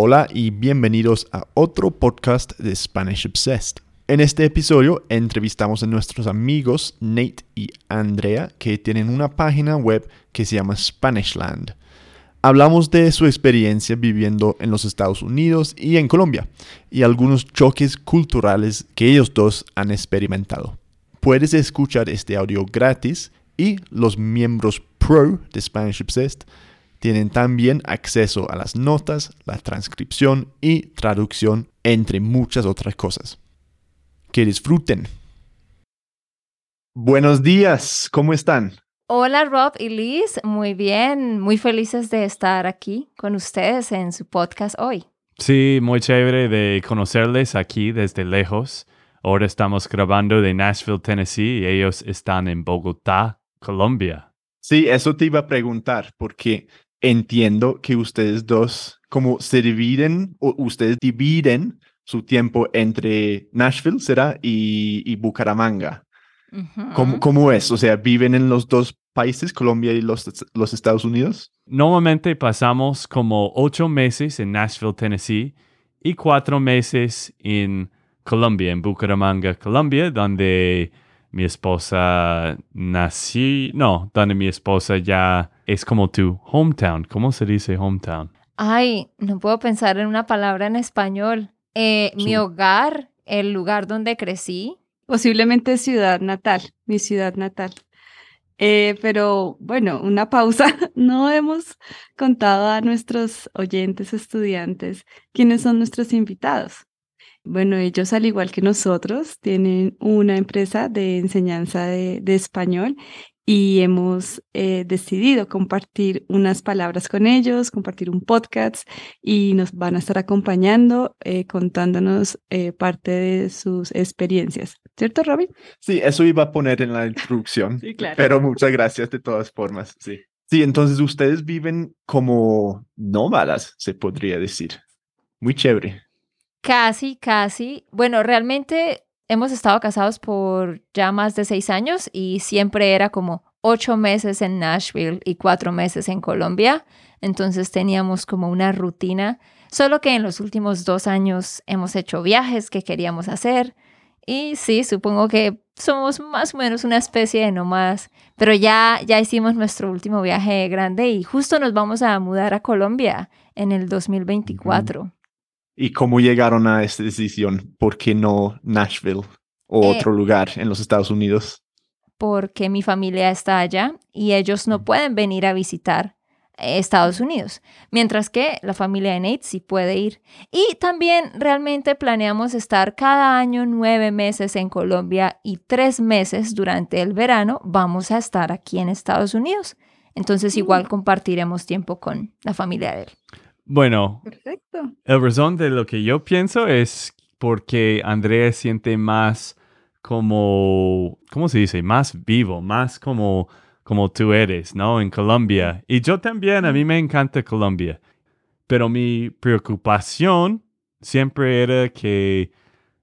Hola y bienvenidos a otro podcast de Spanish Obsessed. En este episodio entrevistamos a nuestros amigos Nate y Andrea que tienen una página web que se llama Spanishland. Hablamos de su experiencia viviendo en los Estados Unidos y en Colombia y algunos choques culturales que ellos dos han experimentado. Puedes escuchar este audio gratis y los miembros pro de Spanish Obsessed tienen también acceso a las notas, la transcripción y traducción, entre muchas otras cosas. Que disfruten. Buenos días, ¿cómo están? Hola Rob y Liz, muy bien, muy felices de estar aquí con ustedes en su podcast hoy. Sí, muy chévere de conocerles aquí desde lejos. Ahora estamos grabando de Nashville, Tennessee y ellos están en Bogotá, Colombia. Sí, eso te iba a preguntar porque entiendo que ustedes dos como se dividen o ustedes dividen su tiempo entre Nashville, ¿será? Y, Bucaramanga. ¿Cómo, es? O sea, ¿viven en los dos países, Colombia y los, los Estados Unidos? Normalmente pasamos como ocho meses en Nashville, Tennessee, y cuatro meses en Colombia, en Bucaramanga, Colombia, donde mi esposa nací, no, donde mi esposa ya es como tu hometown. ¿Cómo se dice hometown? Ay, no puedo pensar en una palabra en español. Eh, mi hogar, el lugar donde crecí. Posiblemente ciudad natal, mi ciudad natal. Eh, pero bueno, una pausa. No hemos contado a nuestros oyentes, estudiantes, quiénes son nuestros invitados. Bueno, ellos, al igual que nosotros, tienen una empresa de enseñanza de, español y hemos eh, decidido compartir unas palabras con ellos, compartir un podcast y nos van a estar acompañando, eh, contándonos eh, parte de sus experiencias. ¿Cierto, Robin? Sí, eso iba a poner en la introducción. sí, claro. Pero muchas gracias de todas formas, sí. Sí, entonces ustedes viven como nómadas, se podría decir. Muy chévere. Casi, casi. Bueno, realmente hemos estado casados por ya más de seis años y siempre era como ocho meses en Nashville y cuatro meses en Colombia. Entonces teníamos como una rutina, solo que en los últimos dos años hemos hecho viajes que queríamos hacer. Y sí, supongo que somos más o menos una especie de nómadas, pero ya, ya hicimos nuestro último viaje grande y justo nos vamos a mudar a Colombia en el 2024. ¿Y cómo llegaron a esta decisión? ¿Por qué no Nashville o eh, otro lugar en los Estados Unidos? Porque mi familia está allá y ellos no pueden venir a visitar Estados Unidos, mientras que la familia de Nate sí puede ir. Y también realmente planeamos estar cada año nueve meses en Colombia y tres meses durante el verano vamos a estar aquí en Estados Unidos. Entonces igual mm. compartiremos tiempo con la familia de él. Bueno, el razón de lo que yo pienso es porque Andrea siente más como, ¿cómo se dice? Más vivo, más como, como tú eres, ¿no? En Colombia. Y yo también, a mí me encanta Colombia. Pero mi preocupación siempre era que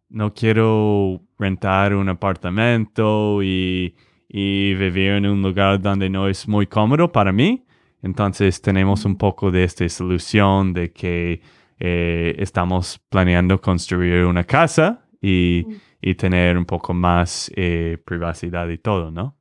no quiero rentar un apartamento y, y vivir en un lugar donde no es muy cómodo para mí. Entonces tenemos un poco de esta solución de que eh, estamos planeando construir una casa y, tener un poco más eh, privacidad y todo, ¿no?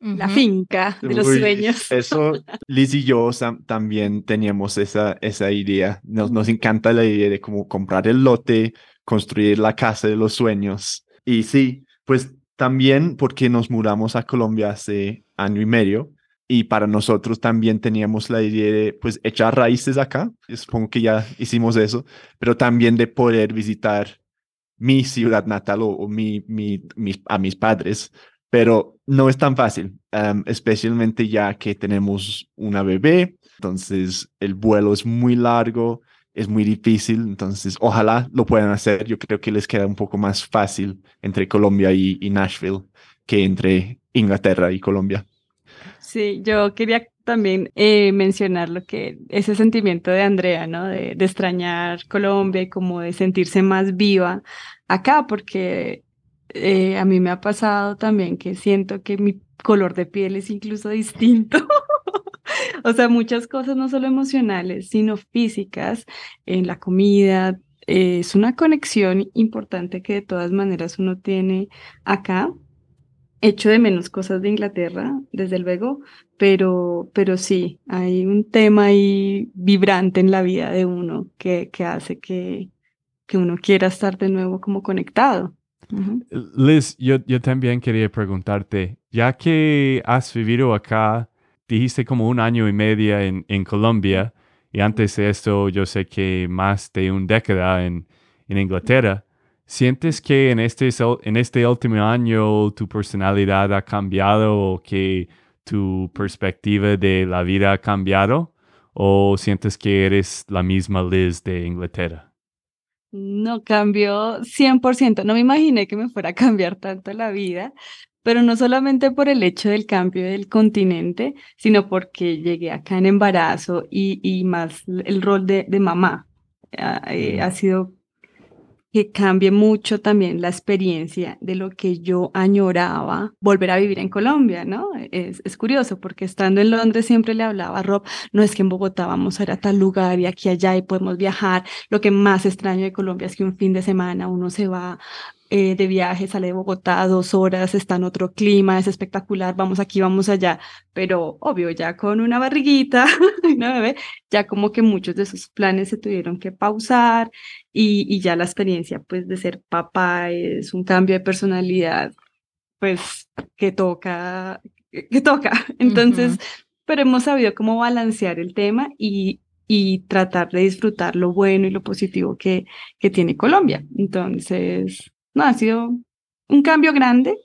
La finca de los sueños. Eso, Liz y yo también teníamos esa, esa idea. Nos, nos encanta la idea de cómo comprar el lote, construir la casa de los sueños. Y sí, pues también porque nos mudamos a Colombia hace año y medio, y para nosotros también teníamos la idea de pues echar raíces acá, supongo que ya hicimos eso, pero también de poder visitar mi ciudad natal o, a mis padres, pero no es tan fácil, especialmente ya que tenemos una bebé, entonces el vuelo es muy largo, es muy difícil, entonces ojalá lo puedan hacer, yo creo que les queda un poco más fácil entre Colombia y Nashville que entre Inglaterra y Colombia. Sí, yo quería también eh, mencionar lo que ese sentimiento de Andrea, ¿no? De, extrañar Colombia y como de sentirse más viva acá, porque eh, a mí me ha pasado también que siento que mi color de piel es incluso distinto o sea, muchas cosas no solo emocionales, sino físicas, en la comida. Eh, es una conexión importante que de todas maneras uno tiene acá. Echo de menos cosas de Inglaterra, desde luego, pero, pero sí, hay un tema ahí vibrante en la vida de uno que, que hace que, que uno quiera estar de nuevo como conectado. Liz, yo, yo también quería preguntarte, ya que has vivido acá, dijiste como un año y medio en, en Colombia, y antes de esto yo sé que más de un década en, en Inglaterra, ¿sientes que en este, en este último año tu personalidad ha cambiado o que tu perspectiva de la vida ha cambiado? ¿O sientes que eres la misma Liz de Inglaterra? No cambió 100%. No me imaginé que me fuera a cambiar tanto la vida, pero no solamente por el hecho del cambio del continente, sino porque llegué acá en embarazo y, y más el rol de, de mamá. Ah, eh, ha sido que cambie mucho también la experiencia de lo que yo añoraba volver a vivir en Colombia, ¿no? Es, es, curioso porque estando en Londres siempre le hablaba a Rob, no es que en Bogotá vamos a ir a tal lugar y aquí allá y podemos viajar. Lo que más extraño de Colombia es que un fin de semana uno se va eh, de viaje, sale de Bogotá dos horas, está en otro clima, es espectacular, vamos aquí, vamos allá, pero obvio, ya con una barriguita, una bebé, ya como que muchos de esos planes se tuvieron que pausar y, y ya la experiencia pues de ser papá es un cambio de personalidad pues que toca, que toca. Entonces, pero hemos sabido cómo balancear el tema y, y tratar de disfrutar lo bueno y lo positivo que, que tiene Colombia. Entonces, no, ha sido un cambio grande,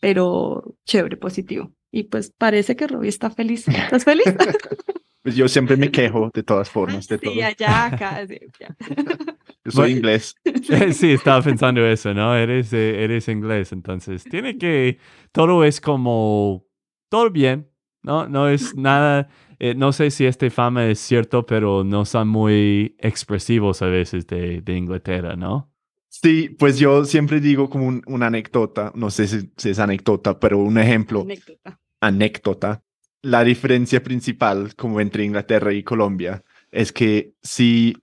pero chévere, positivo. Y pues parece que Robbie está feliz. ¿Estás feliz? pues yo siempre me quejo de todas formas. De sí, allá, acá. Sí, Yo soy inglés. Sí, estaba pensando eso, ¿no? Eres, eh, eres inglés, entonces tiene que, todo es como, todo bien, ¿no? No es nada, eh, no sé si este fama es cierto, pero no son muy expresivos a veces de, de Inglaterra, ¿no? Sí, pues yo siempre digo como una anécdota, no sé si, es anécdota, pero un ejemplo. Anécdota. Anécdota. La diferencia principal como entre Inglaterra y Colombia es que si,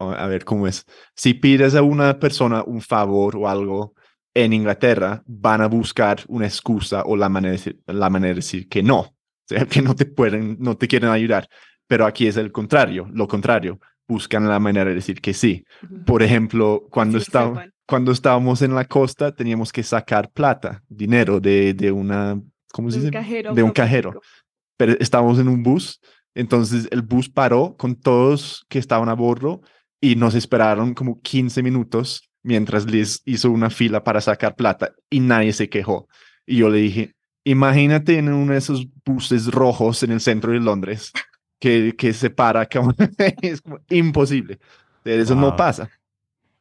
a ver cómo es, si pides a una persona un favor o algo en Inglaterra, van a buscar una excusa o la manera de decir, la manera de decir que no, o sea, que no te pueden, no te quieren ayudar. Pero aquí es el contrario, lo contrario buscan la manera de decir que sí. Por ejemplo, cuando, cuando estábamos en la costa, teníamos que sacar plata, dinero de, de una, ¿cómo se dice? de un cajero. Pero estábamos en un bus, entonces el bus paró con todos que estaban a bordo y nos esperaron como 15 minutos mientras Liz hizo una fila para sacar plata y nadie se quejó. Y yo le dije, imagínate en uno de esos buses rojos en el centro de Londres que, que se para, es imposible. Eso no pasa.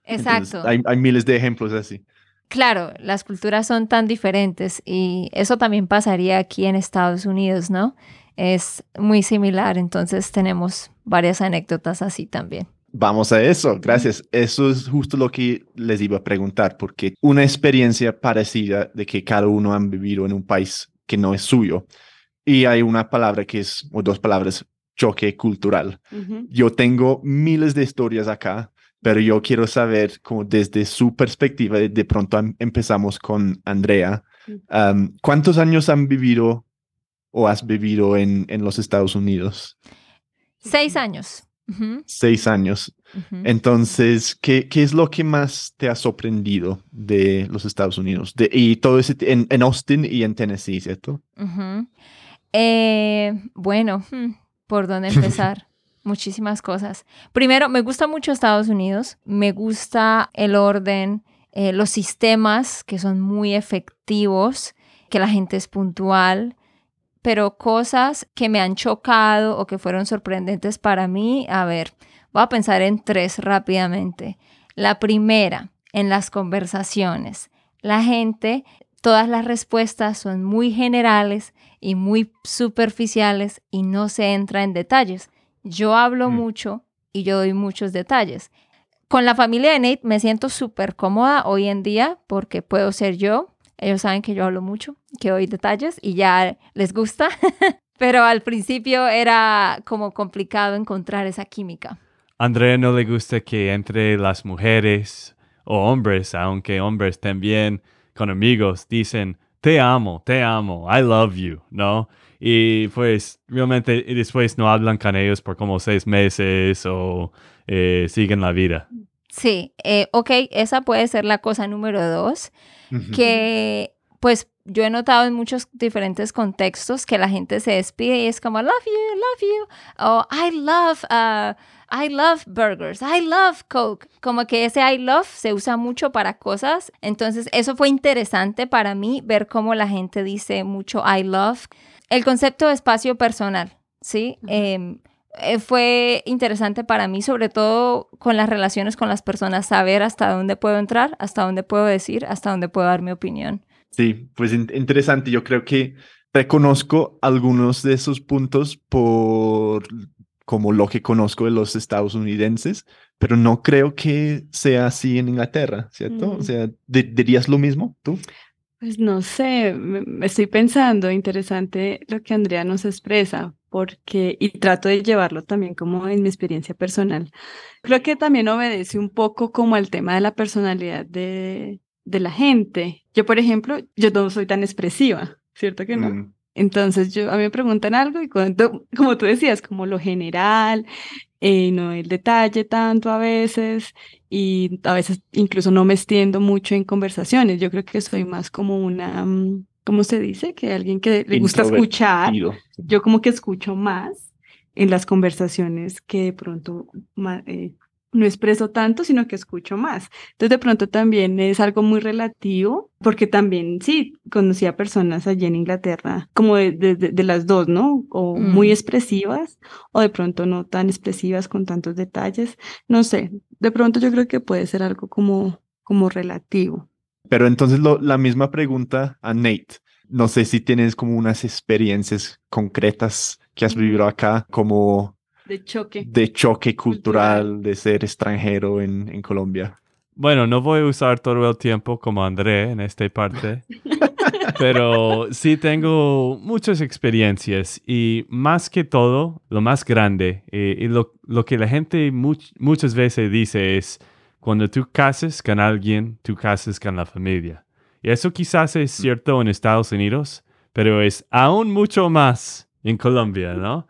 Exacto. hay, hay miles de ejemplos así. Claro, las culturas son tan diferentes y eso también pasaría aquí en Estados Unidos, ¿no? Es muy similar, entonces tenemos varias anécdotas así también. Vamos a eso, gracias. Eso es justo lo que les iba a preguntar, porque una experiencia parecida de que cada uno han vivido en un país que no es suyo y hay una palabra que es, o dos palabras choque cultural. Yo tengo miles de historias acá, pero yo quiero saber como desde su perspectiva, de pronto em, empezamos con Andrea, ¿cuántos años han vivido o has vivido en, en los Estados Unidos? Seis años. Seis años. Entonces, ¿qué, ¿qué, es lo que más te ha sorprendido de los Estados Unidos? De, y todo ese en, en, Austin y en Tennessee, ¿cierto? Eh, bueno, hmm, por dónde empezar. Muchísimas cosas. Primero, me gusta mucho Estados Unidos, me gusta el orden, eh, los sistemas que son muy efectivos, que la gente es puntual, pero cosas que me han chocado o que fueron sorprendentes para mí, a ver, voy a pensar en tres rápidamente. La primera, en las conversaciones. La gente, todas las respuestas son muy generales y muy superficiales y no se entra en detalles. Yo hablo mm. mucho y yo doy muchos detalles. Con la familia de Nate me siento súper cómoda hoy en día porque puedo ser yo. Ellos saben que yo hablo mucho, que doy detalles y ya les gusta. pero al principio era como complicado encontrar esa química. Andrea no le gusta que entre las mujeres o hombres, aunque hombres también con amigos dicen, te amo, te amo, I love you, ¿no? Y pues realmente después no hablan con ellos por como seis meses o eh, siguen la vida. Sí, eh, ok, esa puede ser la cosa número dos, que pues yo he notado en muchos diferentes contextos que la gente se despide y es como, love you, love you, o I love, uh, I love burgers, I love Coke. Como que ese I love se usa mucho para cosas. Entonces, eso fue interesante para mí ver cómo la gente dice mucho I love. El concepto de espacio personal, ¿sí? Em, eh, fue interesante para mí, sobre todo con las relaciones con las personas, saber hasta dónde puedo entrar, hasta dónde puedo decir, hasta dónde puedo dar mi opinión. Sí, pues interesante. Yo creo que reconozco algunos de esos puntos por como lo que conozco de los estadounidenses, pero no creo que sea así en Inglaterra, ¿cierto? O mm. sea, ¿dirías lo mismo tú? Pues no sé, me estoy pensando, interesante lo que Andrea nos expresa, porque, y trato de llevarlo también como en mi experiencia personal. Creo que también obedece un poco como al tema de la personalidad de, de la gente. Yo, por ejemplo, yo no soy tan expresiva, ¿cierto que no? Mm. Entonces, yo, a mí me preguntan algo y cuando, como tú decías, como lo general, eh, no el detalle tanto a veces y a veces incluso no me extiendo mucho en conversaciones. Yo creo que soy más como una, mm, ¿cómo se dice? Que alguien que le gusta escuchar. Yo como que escucho más en las conversaciones que de pronto eh, no expreso tanto, sino que escucho más. Entonces, de pronto también es algo muy relativo, porque también, sí, conocí a personas allí en Inglaterra, como de, de, las dos, ¿no? O muy mm. expresivas, o de pronto no tan expresivas con tantos detalles. No sé, de pronto yo creo que puede ser algo como, como relativo. Pero entonces lo, la misma pregunta a Nate. No sé si tienes como unas experiencias concretas que has vivido acá, como de choque. De choque cultural, de ser extranjero en, en, Colombia. Bueno, no voy a usar todo el tiempo como André en esta parte, pero sí tengo muchas experiencias y más que todo, lo más grande eh, y lo, lo, que la gente muchas veces dice es, cuando tú cases con alguien, tú cases con la familia. Y eso quizás es cierto en Estados Unidos, pero es aún mucho más en Colombia, ¿no?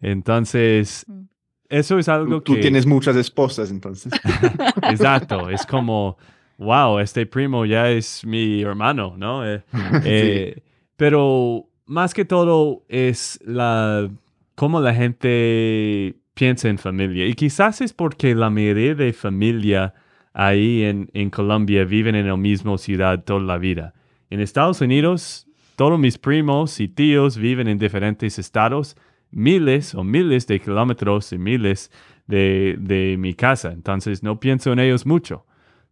Entonces, mm. eso es algo que... Tú tienes muchas esposas, entonces. Exacto, es como, wow, este primo ya es mi hermano, ¿no? Eh, eh, pero más que todo es la cómo la gente piensa en familia. Y quizás es porque la mayoría de familia ahí en, en Colombia viven en la misma ciudad toda la vida. En Estados Unidos, todos mis primos y tíos viven en diferentes estados miles o miles de kilómetros y miles de, de mi casa, entonces no pienso en ellos mucho.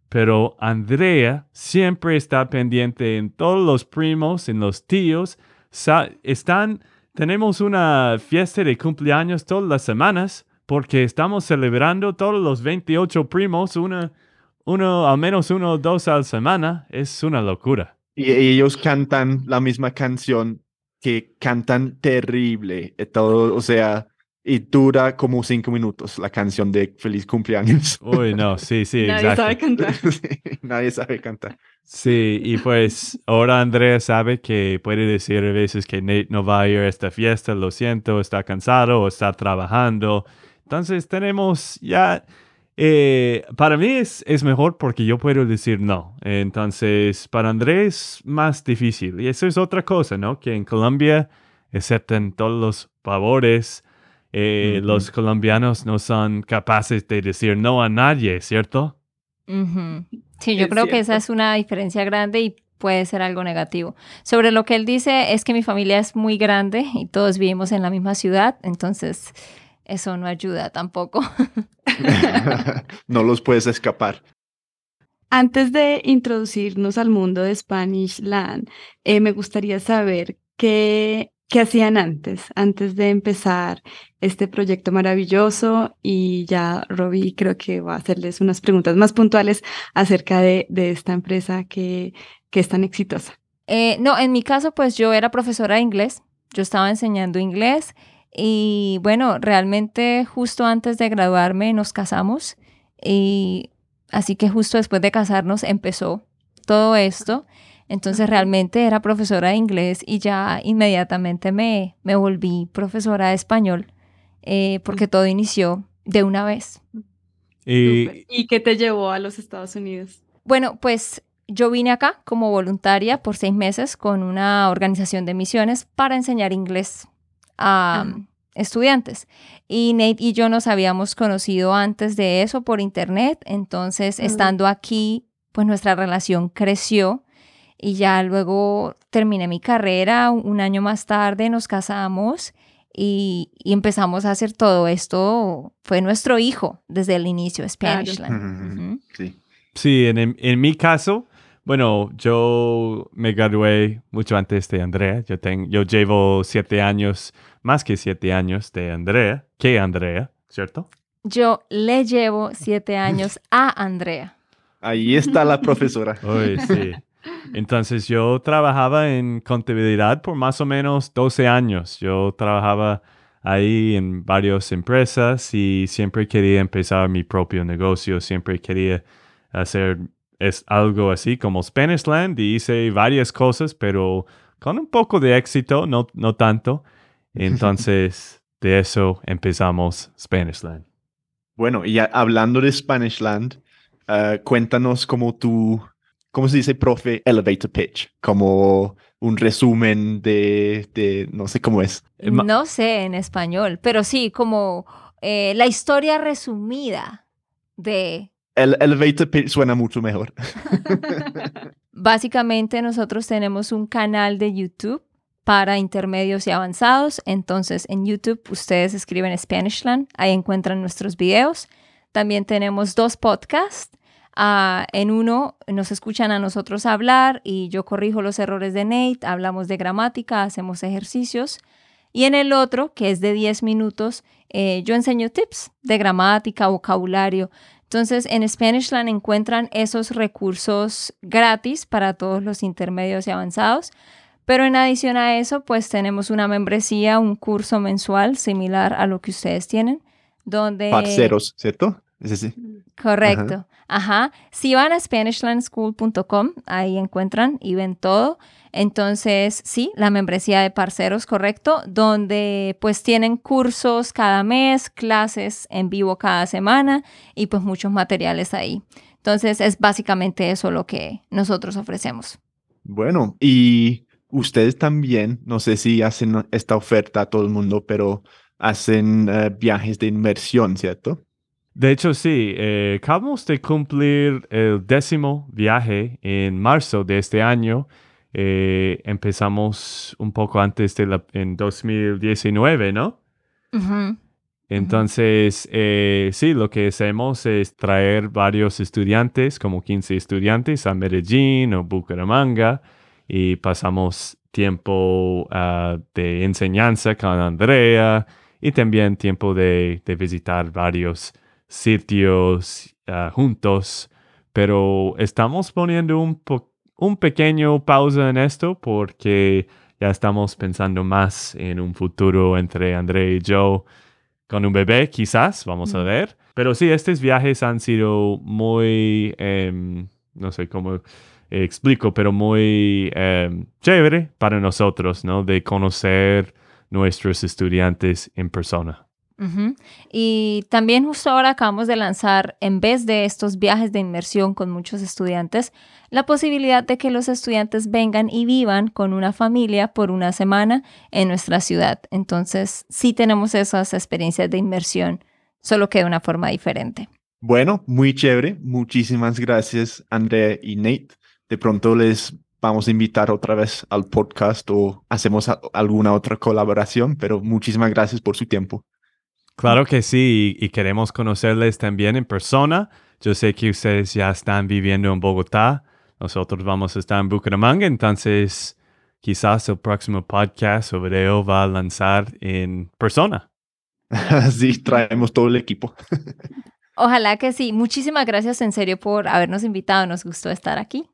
Pero Andrea siempre está pendiente en todos los primos, en los tíos. están, tenemos una fiesta de cumpleaños todas las semanas porque estamos celebrando todos los 28 primos, una, uno, al menos uno o dos a la semana. Es una locura. Y ellos cantan la misma canción que cantan terrible, eh, todo, o sea, y dura como cinco minutos la canción de Feliz cumpleaños. Uy, no, sí, sí, Nadie sabe cantar. nadie sabe cantar. Sí, y pues ahora Andrea sabe que puede decir a veces que Nate no va a ir a esta fiesta, lo siento, está cansado o está trabajando. Entonces tenemos ya eh, para mí es, es, mejor porque yo puedo decir no. Entonces, para Andrés, más difícil. Y eso es otra cosa, ¿no? Que en Colombia aceptan todos los favores. Eh, los colombianos no son capaces de decir no a nadie, ¿cierto? Sí, yo creo que esa es una diferencia grande y puede ser algo negativo. Sobre lo que él dice es que mi familia es muy grande y todos vivimos en la misma ciudad, entonces eso no ayuda tampoco. no los puedes escapar. Antes de introducirnos al mundo de Spanish Land, eh, me gustaría saber qué, qué hacían antes, antes de empezar este proyecto maravilloso y ya Robbie creo que va a hacerles unas preguntas más puntuales acerca de, de esta empresa que, que es tan exitosa. Eh, no, en mi caso pues yo era profesora de inglés yo estaba enseñando inglés y bueno, realmente justo antes de graduarme nos casamos y así que justo después de casarnos empezó todo esto. Entonces realmente era profesora de inglés y ya inmediatamente me, me volví profesora de español eh, porque todo inició de una vez. ¿Y, ¿Y qué te llevó a los Estados Unidos? Bueno, pues yo vine acá como voluntaria por seis meses con una organización de misiones para enseñar inglés a estudiantes. Y Nate y yo nos habíamos conocido antes de eso por internet, entonces estando aquí, pues nuestra relación creció y ya luego terminé mi carrera, un año más tarde nos casamos y, empezamos a hacer todo esto. Fue nuestro hijo desde el inicio, Spanishland. Sí, sí en, en, mi caso, bueno, yo me gradué mucho antes de Andrea. Yo, tengo, yo llevo siete años, más que siete años de Andrea, que Andrea, ¿cierto? Yo le llevo siete años a Andrea. Ahí está la profesora. Uy, sí. Entonces yo trabajaba en contabilidad por más o menos 12 años. Yo trabajaba ahí en varias empresas y siempre quería empezar mi propio negocio, siempre quería hacer es algo así como Spanishland y hice varias cosas, pero con un poco de éxito, no, no tanto. Entonces, de eso empezamos Spanishland. Bueno, y hablando de Spanishland, uh, cuéntanos cómo tú ¿cómo se dice, profe? Elevator pitch, como un resumen de, de no sé cómo es. No sé en español, pero sí, como eh, la historia resumida de... El elevator pitch suena mucho mejor. Básicamente nosotros tenemos un canal de YouTube para intermedios y avanzados. Entonces en YouTube ustedes escriben Spanishland, ahí encuentran nuestros videos. También tenemos dos podcasts Ah, en uno nos escuchan a nosotros hablar y yo corrijo los errores de Nate, hablamos de gramática, hacemos ejercicios. Y en el otro, que es de 10 minutos, eh, yo enseño tips de gramática, vocabulario. Entonces, en Spanishland encuentran esos recursos gratis para todos los intermedios y avanzados. Pero en adición a eso, pues tenemos una membresía, un curso mensual similar a lo que ustedes tienen, donde... Parceros, ¿cierto? Correcto. Ajá. Si van a SpanishLandSchool.com, ahí encuentran y ven todo. Entonces, sí, la membresía de parceros, correcto, donde pues tienen cursos cada mes, clases en vivo cada semana y pues muchos materiales ahí. Entonces, es básicamente eso lo que nosotros ofrecemos. Bueno, y ustedes también, no sé si hacen esta oferta a todo el mundo, pero hacen eh, viajes de inmersión, ¿cierto? De hecho, sí, eh, acabamos de cumplir el décimo viaje en marzo de este año. Eh, empezamos un poco antes de la, en 2019, ¿no? Entonces, eh, sí, lo que hacemos es traer varios estudiantes, como 15 estudiantes, a Medellín o Bucaramanga y pasamos tiempo ah, de enseñanza con Andrea y también tiempo de, de visitar varios sitios ah, juntos, pero estamos poniendo un, un pequeño pausa en esto porque ya estamos pensando más en un futuro entre André y yo con un bebé, quizás, vamos a ver. Pero sí, estos viajes han sido muy, em, no sé cómo explico, pero muy em, chévere para nosotros, ¿no? De conocer nuestros estudiantes en persona. Y también justo ahora acabamos de lanzar, en vez de estos viajes de inmersión con muchos estudiantes, la posibilidad de que los estudiantes vengan y vivan con una familia por una semana en nuestra ciudad. Entonces, sí tenemos esas experiencias de inmersión, solo que de una forma diferente. Bueno, muy chévere. Muchísimas gracias, Andrea y Nate. De pronto les vamos a invitar otra vez al podcast o hacemos alguna otra colaboración, pero muchísimas gracias por su tiempo. Claro que sí, y, queremos conocerles también en persona. Yo sé que ustedes ya están viviendo en Bogotá. Nosotros vamos a estar en Bucaramanga, entonces quizás el próximo podcast o video va a lanzar en persona. sí, traemos todo el equipo. Ojalá que sí. Muchísimas gracias en serio por habernos invitado. Nos gustó estar aquí.